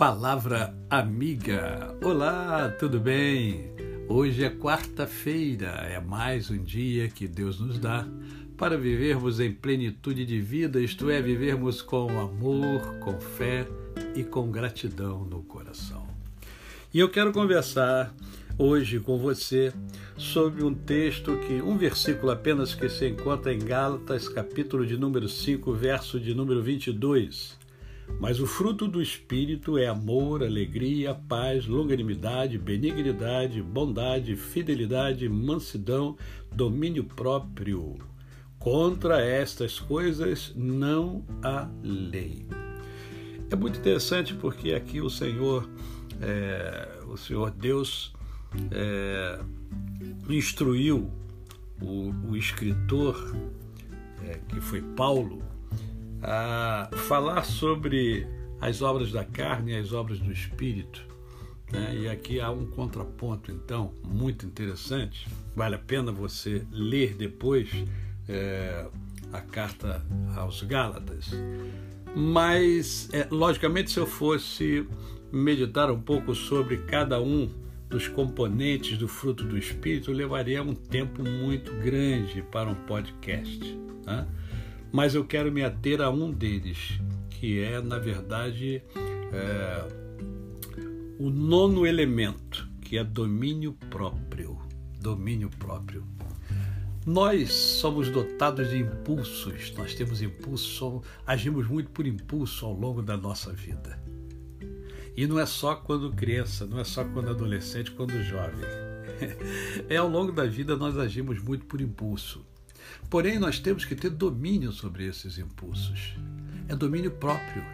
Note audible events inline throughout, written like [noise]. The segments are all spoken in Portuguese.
Palavra Amiga. Olá, tudo bem? Hoje é quarta-feira, é mais um dia que Deus nos dá para vivermos em plenitude de vida, isto é, vivermos com amor, com fé e com gratidão no coração. E eu quero conversar hoje com você sobre um texto que, um versículo apenas que se encontra em Gálatas, capítulo de número 5, verso de número 22. Mas o fruto do Espírito é amor, alegria, paz, longanimidade, benignidade, bondade, fidelidade, mansidão, domínio próprio. Contra estas coisas não há lei. É muito interessante porque aqui o Senhor é, o Senhor Deus é, instruiu o, o escritor, é, que foi Paulo, a falar sobre as obras da carne e as obras do espírito. Né? E aqui há um contraponto, então, muito interessante. Vale a pena você ler depois é, a carta aos Gálatas. Mas, é, logicamente, se eu fosse meditar um pouco sobre cada um dos componentes do fruto do Espírito, levaria um tempo muito grande para um podcast. Né? Mas eu quero me ater a um deles, que é, na verdade, é, o nono elemento, que é domínio próprio. Domínio próprio. Nós somos dotados de impulsos, nós temos impulso, agimos muito por impulso ao longo da nossa vida. E não é só quando criança, não é só quando adolescente, quando jovem. [laughs] É ao longo da vida nós agimos muito por impulso. Porém, nós temos que ter domínio sobre esses impulsos. É domínio próprio.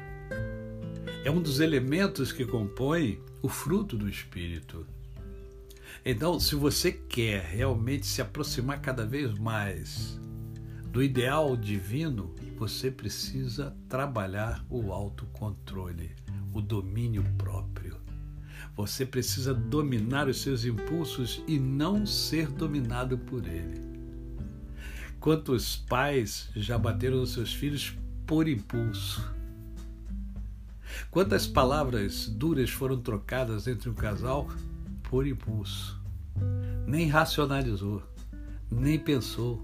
É um dos elementos que compõe o fruto do Espírito. Então, se você quer realmente se aproximar cada vez mais do ideal divino, você precisa trabalhar o autocontrole o domínio próprio. Você precisa dominar os seus impulsos e não ser dominado por ele. Quantos pais já bateram nos seus filhos por impulso? Quantas palavras duras foram trocadas entre um casal por impulso? Nem racionalizou, nem pensou.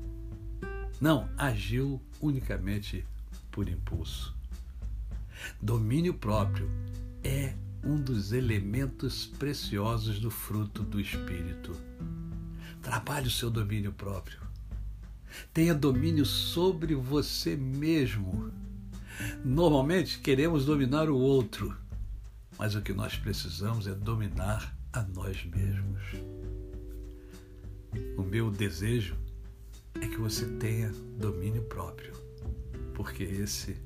Não, agiu unicamente por impulso. Domínio próprio é um dos elementos preciosos do fruto do Espírito. Trabalhe o seu domínio próprio. Tenha domínio sobre você mesmo. Normalmente queremos dominar o outro, mas o que nós precisamos é dominar a nós mesmos. O meu desejo é que você tenha domínio próprio, porque esse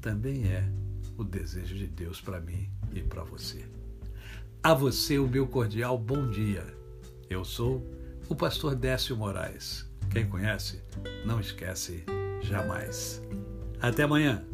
também é o desejo de Deus para mim e para você. A você o meu cordial bom dia. Eu sou o pastor Décio Moraes. Quem conhece, não esquece jamais. Até amanhã.